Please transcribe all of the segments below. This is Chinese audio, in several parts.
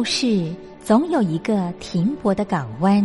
故事总有一个停泊的港湾。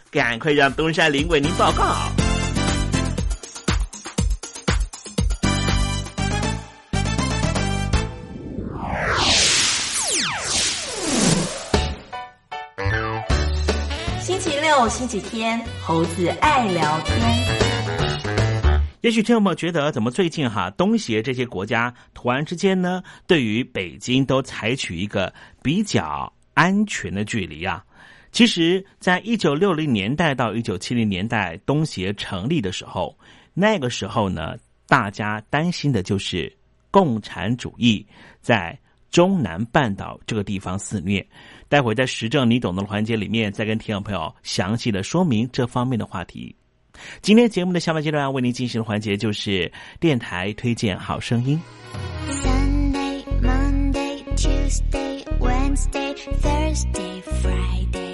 赶快让东山林为您报告。星期六、星期天，猴子爱聊天。也许听友们觉得，怎么最近哈东协这些国家突然之间呢，对于北京都采取一个比较安全的距离啊？其实，在一九六零年代到一九七零年代东协成立的时候，那个时候呢，大家担心的就是共产主义在中南半岛这个地方肆虐。待会在时政你懂的环节里面，再跟听众朋友详细的说明这方面的话题。今天节目的下半阶段为您进行的环节就是电台推荐好声音。Sunday, Monday, Tuesday, Wednesday, Thursday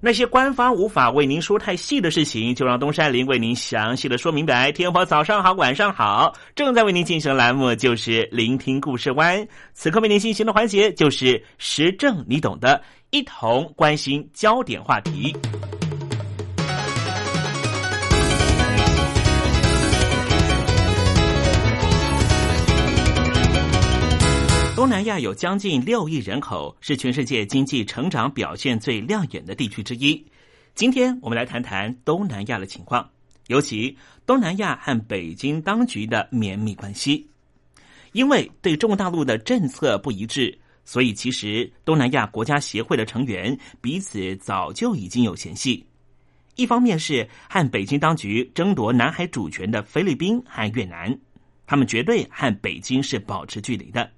那些官方无法为您说太细的事情，就让东山林为您详细的说明白。天婆早上好，晚上好，正在为您进行的栏目就是聆听故事湾。此刻为您进行的环节就是时政，你懂的，一同关心焦点话题。东南亚有将近六亿人口，是全世界经济成长表现最亮眼的地区之一。今天我们来谈谈东南亚的情况，尤其东南亚和北京当局的绵密关系。因为对中国大陆的政策不一致，所以其实东南亚国家协会的成员彼此早就已经有嫌隙。一方面是和北京当局争夺南海主权的菲律宾和越南，他们绝对和北京是保持距离的。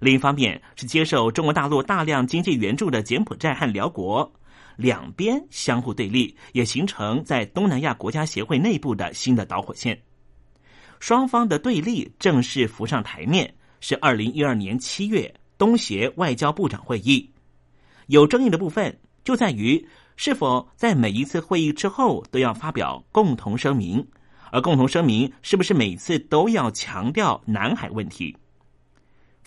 另一方面是接受中国大陆大量经济援助的柬埔寨和辽国，两边相互对立，也形成在东南亚国家协会内部的新的导火线。双方的对立正式浮上台面，是二零一二年七月东协外交部长会议。有争议的部分就在于是否在每一次会议之后都要发表共同声明，而共同声明是不是每次都要强调南海问题？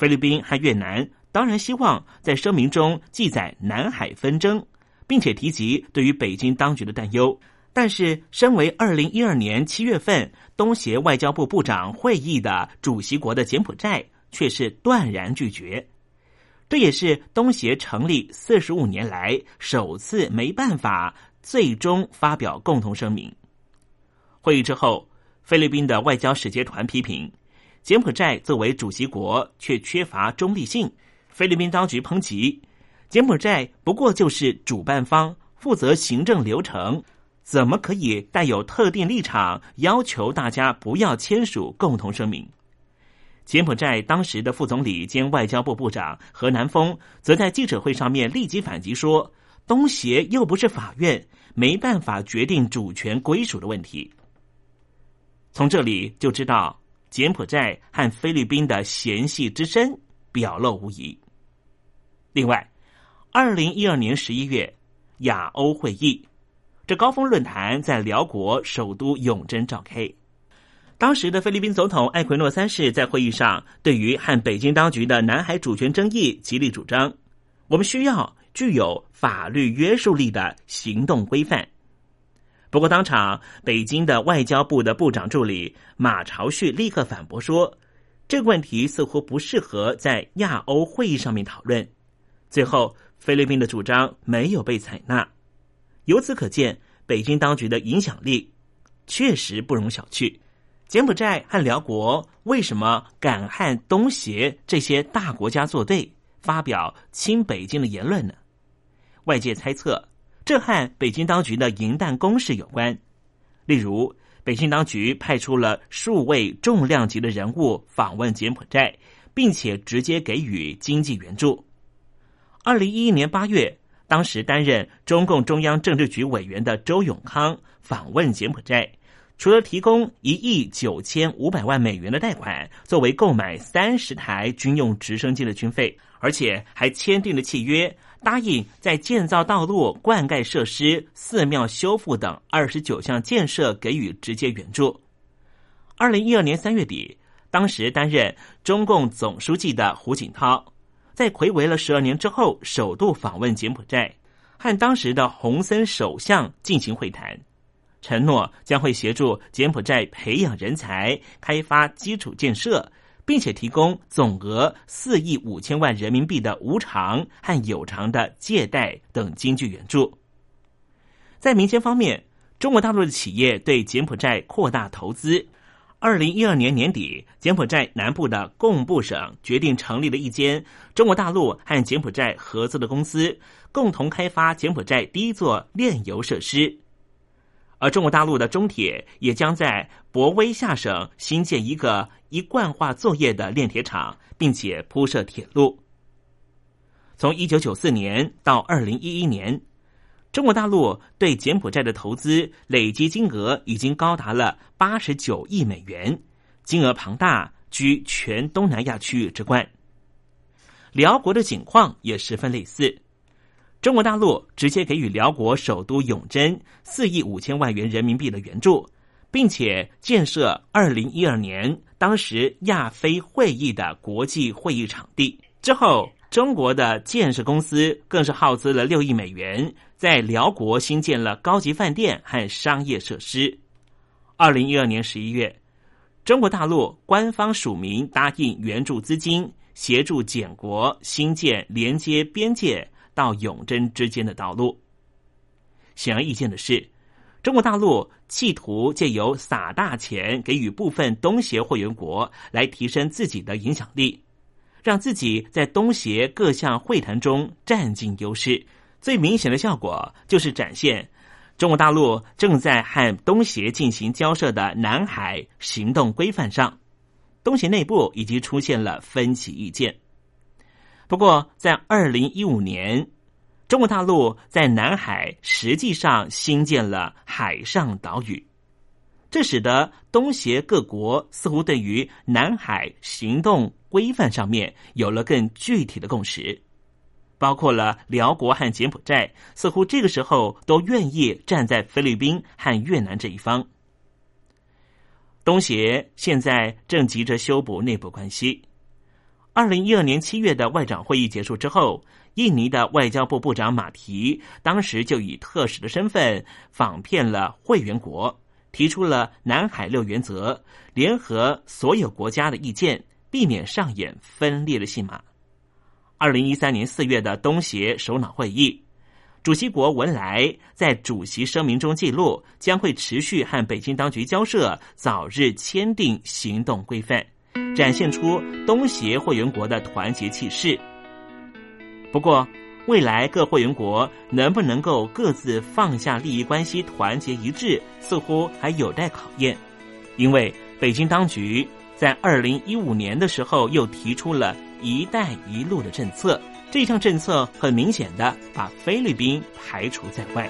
菲律宾和越南当然希望在声明中记载南海纷争，并且提及对于北京当局的担忧。但是，身为二零一二年七月份东协外交部部长会议的主席国的柬埔寨，却是断然拒绝。这也是东协成立四十五年来首次没办法最终发表共同声明。会议之后，菲律宾的外交使节团批评柬埔寨作为主席国却缺乏中立性。菲律宾当局抨击柬埔寨不过就是主办方，负责行政流程。怎么可以带有特定立场，要求大家不要签署共同声明？柬埔寨当时的副总理兼外交部部长何南峰则在记者会上面立即反击说：“东协又不是法院，没办法决定主权归属的问题。”从这里就知道柬埔寨和菲律宾的嫌隙之深表露无遗。另外，二零一二年十一月亚欧会议。这高峰论坛在辽国首都永贞召开。当时的菲律宾总统艾奎诺三世在会议上，对于和北京当局的南海主权争议极力主张，我们需要具有法律约束力的行动规范。不过，当场北京的外交部的部长助理马朝旭立刻反驳说，这个问题似乎不适合在亚欧会议上面讨论。最后，菲律宾的主张没有被采纳。由此可见，北京当局的影响力确实不容小觑。柬埔寨和辽国为什么敢和东协这些大国家作对，发表亲北京的言论呢？外界猜测，这和北京当局的银弹攻势有关。例如，北京当局派出了数位重量级的人物访问柬埔寨，并且直接给予经济援助。二零一一年八月。当时担任中共中央政治局委员的周永康访问柬埔寨，除了提供一亿九千五百万美元的贷款作为购买三十台军用直升机的军费，而且还签订了契约，答应在建造道路、灌溉设施、寺庙修复等二十九项建设给予直接援助。二零一二年三月底，当时担任中共总书记的胡锦涛。在魁违了十二年之后，首度访问柬埔寨，和当时的洪森首相进行会谈，承诺将会协助柬埔寨培养人才、开发基础建设，并且提供总额四亿五千万人民币的无偿和有偿的借贷等经济援助。在民间方面，中国大陆的企业对柬埔寨扩大投资。二零一二年年底，柬埔寨南部的贡布省决定成立了一间中国大陆和柬埔寨合作的公司，共同开发柬埔寨第一座炼油设施。而中国大陆的中铁也将在博威下省新建一个一贯化作业的炼铁厂，并且铺设铁路。从一九九四年到二零一一年。中国大陆对柬埔寨的投资累计金额已经高达了八十九亿美元，金额庞大，居全东南亚区域之冠。辽国的情况也十分类似，中国大陆直接给予辽国首都永贞四亿五千万元人民币的援助，并且建设二零一二年当时亚非会议的国际会议场地。之后，中国的建设公司更是耗资了六亿美元。在辽国新建了高级饭店和商业设施。二零一二年十一月，中国大陆官方署名答应援助资金，协助柬国新建连接边界到永贞之间的道路。显而易见的是，中国大陆企图借由撒大钱给予部分东协会员国，来提升自己的影响力，让自己在东协各项会谈中占尽优势。最明显的效果就是展现中国大陆正在和东协进行交涉的南海行动规范上，东协内部已经出现了分歧意见。不过，在二零一五年，中国大陆在南海实际上新建了海上岛屿，这使得东协各国似乎对于南海行动规范上面有了更具体的共识，包括了辽国和柬埔寨，似乎这个时候都愿意站在菲律宾和越南这一方。东协现在正急着修补内部关系。二零一二年七月的外长会议结束之后。印尼的外交部部长马提当时就以特使的身份访遍了会员国，提出了南海六原则，联合所有国家的意见，避免上演分裂的戏码。二零一三年四月的东协首脑会议，主席国文莱在主席声明中记录，将会持续和北京当局交涉，早日签订行动规范，展现出东协会员国的团结气势。不过，未来各会员国能不能够各自放下利益关系，团结一致，似乎还有待考验。因为北京当局在二零一五年的时候又提出了一带一路的政策，这项政策很明显的把菲律宾排除在外。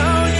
今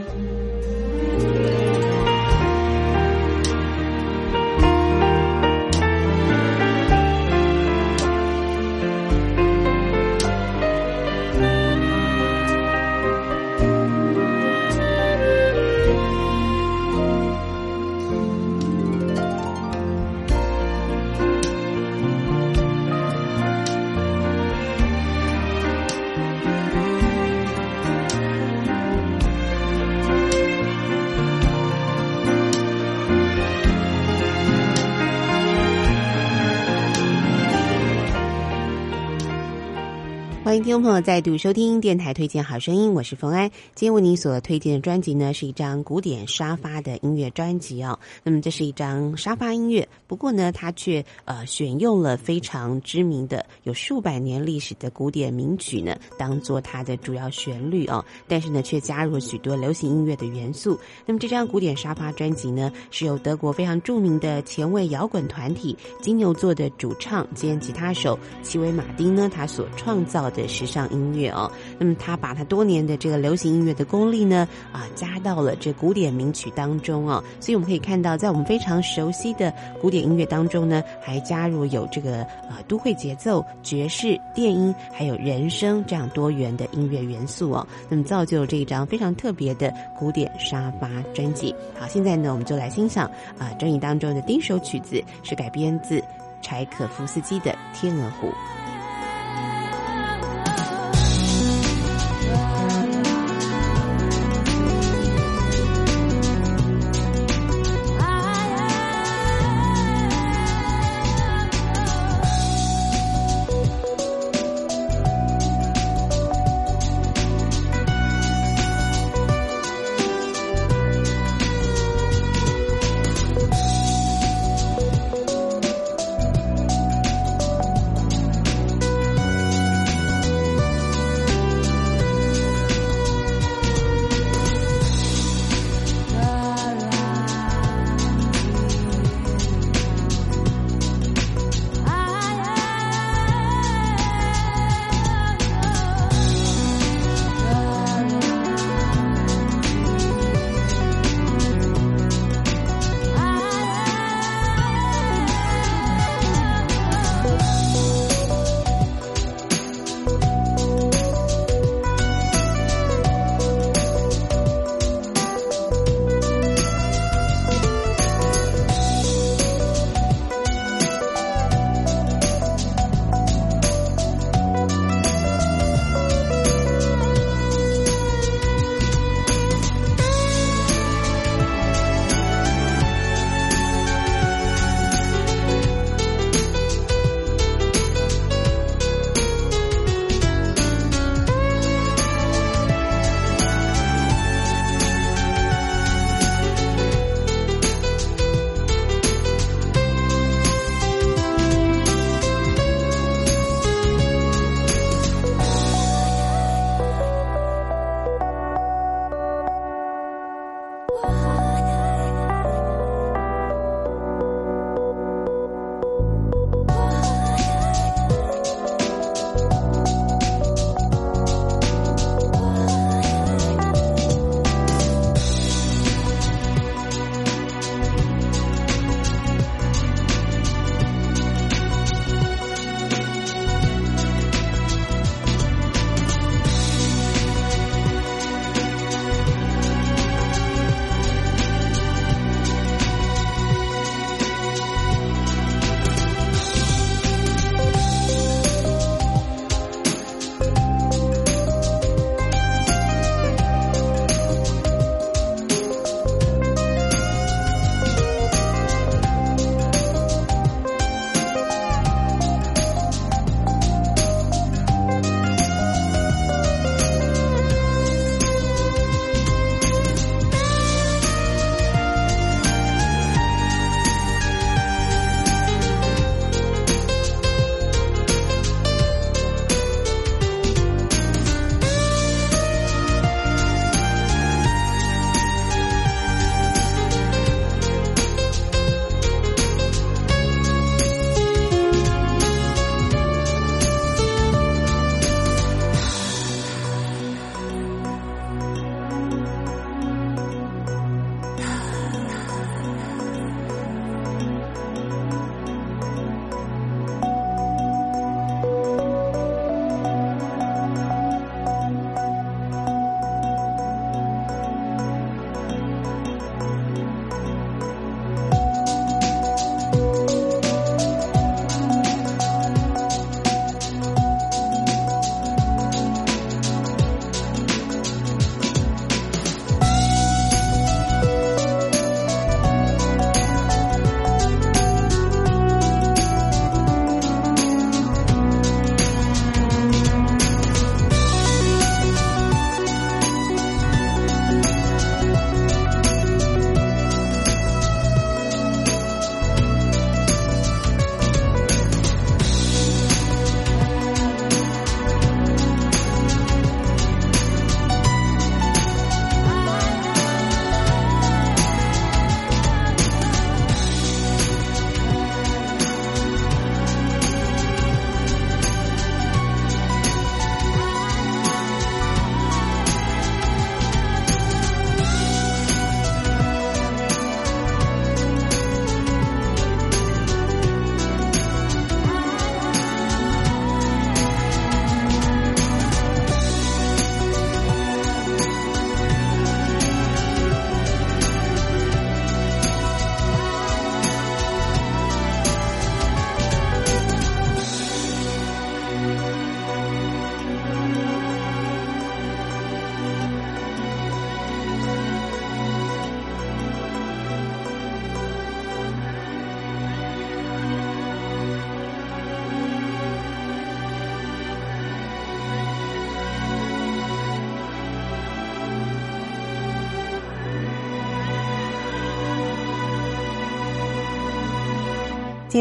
众朋友再度收听电台推荐好声音，我是冯安。今天为您所推荐的专辑呢，是一张古典沙发的音乐专辑哦。那么这是一张沙发音乐，不过呢，它却呃选用了非常知名的、有数百年历史的古典名曲呢，当做它的主要旋律哦。但是呢，却加入了许多流行音乐的元素。那么这张古典沙发专辑呢，是由德国非常著名的前卫摇滚团体金牛座的主唱兼吉他手齐维马丁呢，他所创造的。的上音乐哦，那么他把他多年的这个流行音乐的功力呢啊加到了这古典名曲当中哦，所以我们可以看到，在我们非常熟悉的古典音乐当中呢，还加入有这个呃都会节奏、爵士、电音，还有人声这样多元的音乐元素哦，那么造就这一张非常特别的古典沙发专辑。好，现在呢，我们就来欣赏啊专辑当中的第一首曲子，是改编自柴可夫斯基的《天鹅湖》。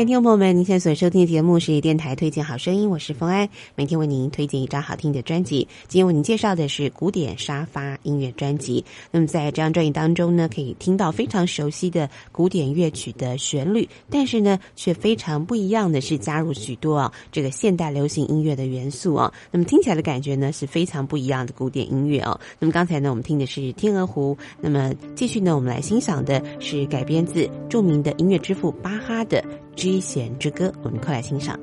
听众朋友们，您现在所收听的节目是电台推荐好声音，我是冯安，每天为您推荐一张好听的专辑。今天为您介绍的是古典沙发音乐专辑。那么在这张专辑当中呢，可以听到非常熟悉的古典乐曲的旋律，但是呢，却非常不一样的是加入许多啊这个现代流行音乐的元素啊。那么听起来的感觉呢是非常不一样的古典音乐哦。那么刚才呢，我们听的是《天鹅湖》，那么继续呢，我们来欣赏的是改编自著名的音乐之父巴哈的。G 弦之歌，我们快来欣赏。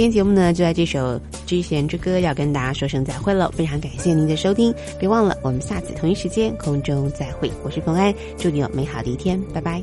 今天节目呢，就在这首《知弦之歌》要跟大家说声再会了。非常感谢您的收听，别忘了我们下次同一时间空中再会。我是冯安，祝你有美好的一天，拜拜。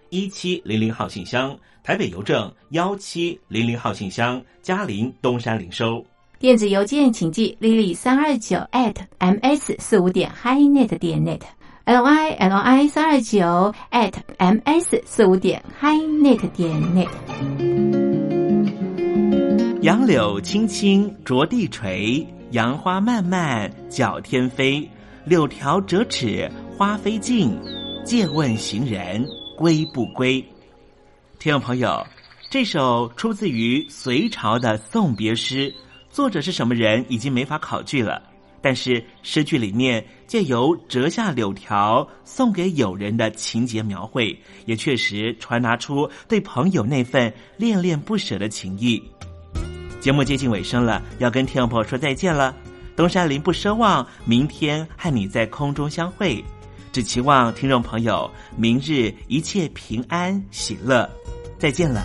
一七零零号信箱。台北邮政幺七零零号信箱，嘉陵东山零收。电子邮件请寄 lily 三二九 at ms 四五点 highnet 点 net，l i l i 三二九 at ms 四五点 highnet 点 net。杨柳青青着地垂，杨花漫漫搅天飞。柳条折尺花飞尽，借问行人归不归？听众朋友，这首出自于隋朝的送别诗，作者是什么人已经没法考据了。但是诗句里面借由折下柳条送给友人的情节描绘，也确实传达出对朋友那份恋恋不舍的情谊。节目接近尾声了，要跟听众朋友说再见了。东山林不奢望明天和你在空中相会，只期望听众朋友明日一切平安喜乐。再见了。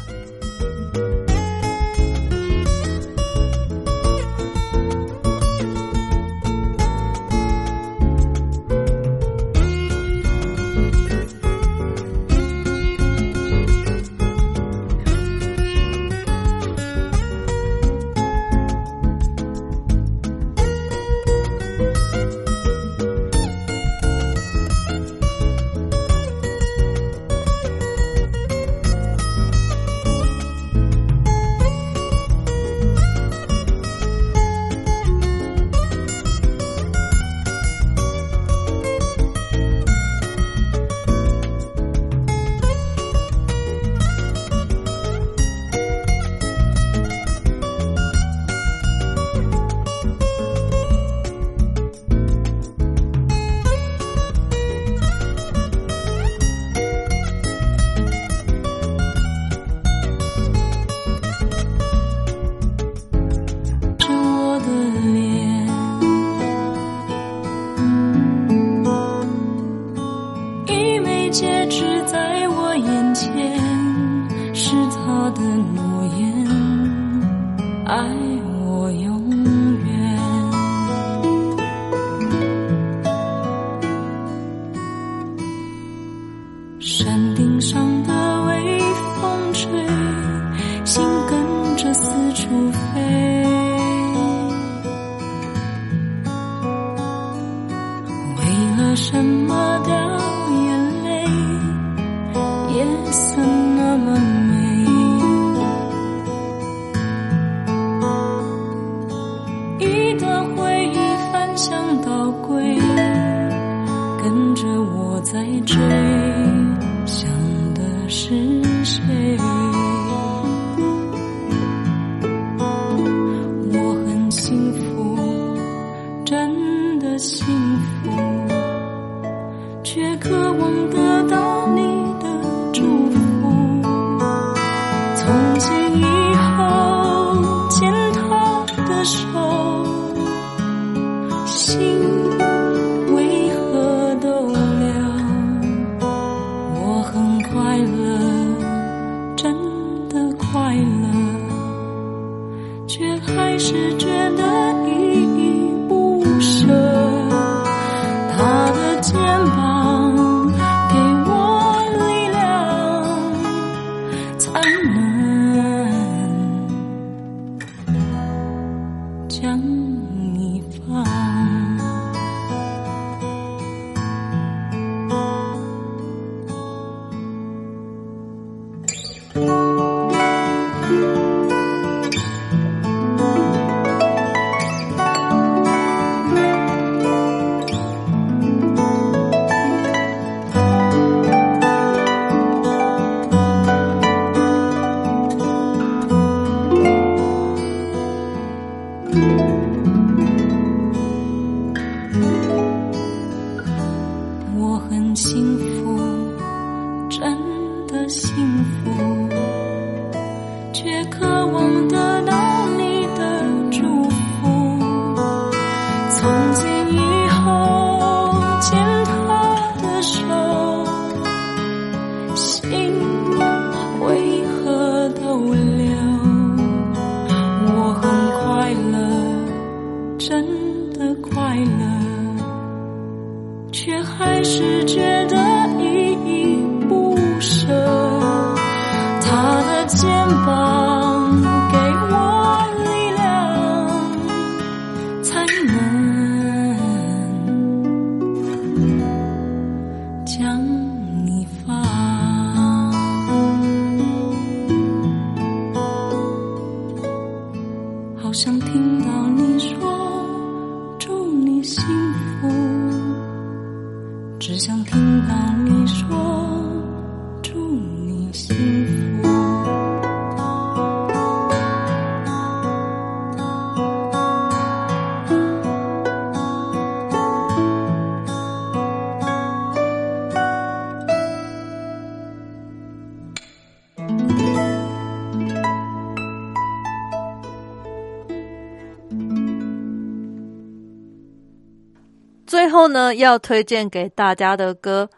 呢，要推荐给大家的歌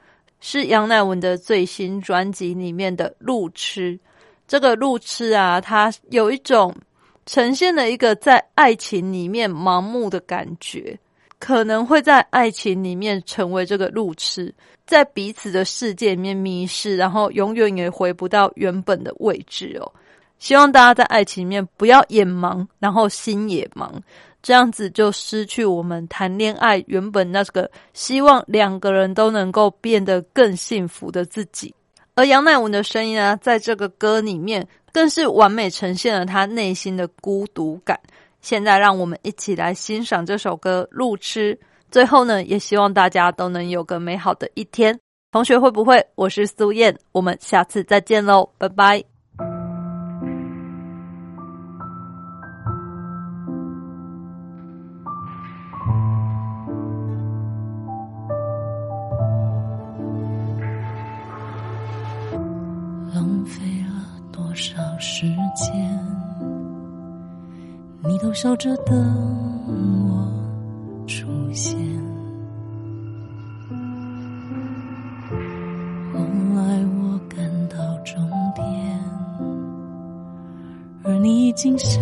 是杨乃文的最新专辑里面的《路痴》。这个路痴啊，它有一种呈现了一个在爱情里面盲目的感觉，可能会在爱情里面成为这个路痴，在彼此的世界里面迷失，然后永远也回不到原本的位置哦。希望大家在爱情里面不要眼盲，然后心也盲。这样子就失去我们谈恋爱原本那个希望两个人都能够变得更幸福的自己。而杨乃文的声音啊，在这个歌里面更是完美呈现了他内心的孤独感。现在让我们一起来欣赏这首歌《路痴》。最后呢，也希望大家都能有个美好的一天。同学会不会？我是苏燕，我们下次再见喽，拜拜。笑着等我出现。后来我赶到终点，而你已经笑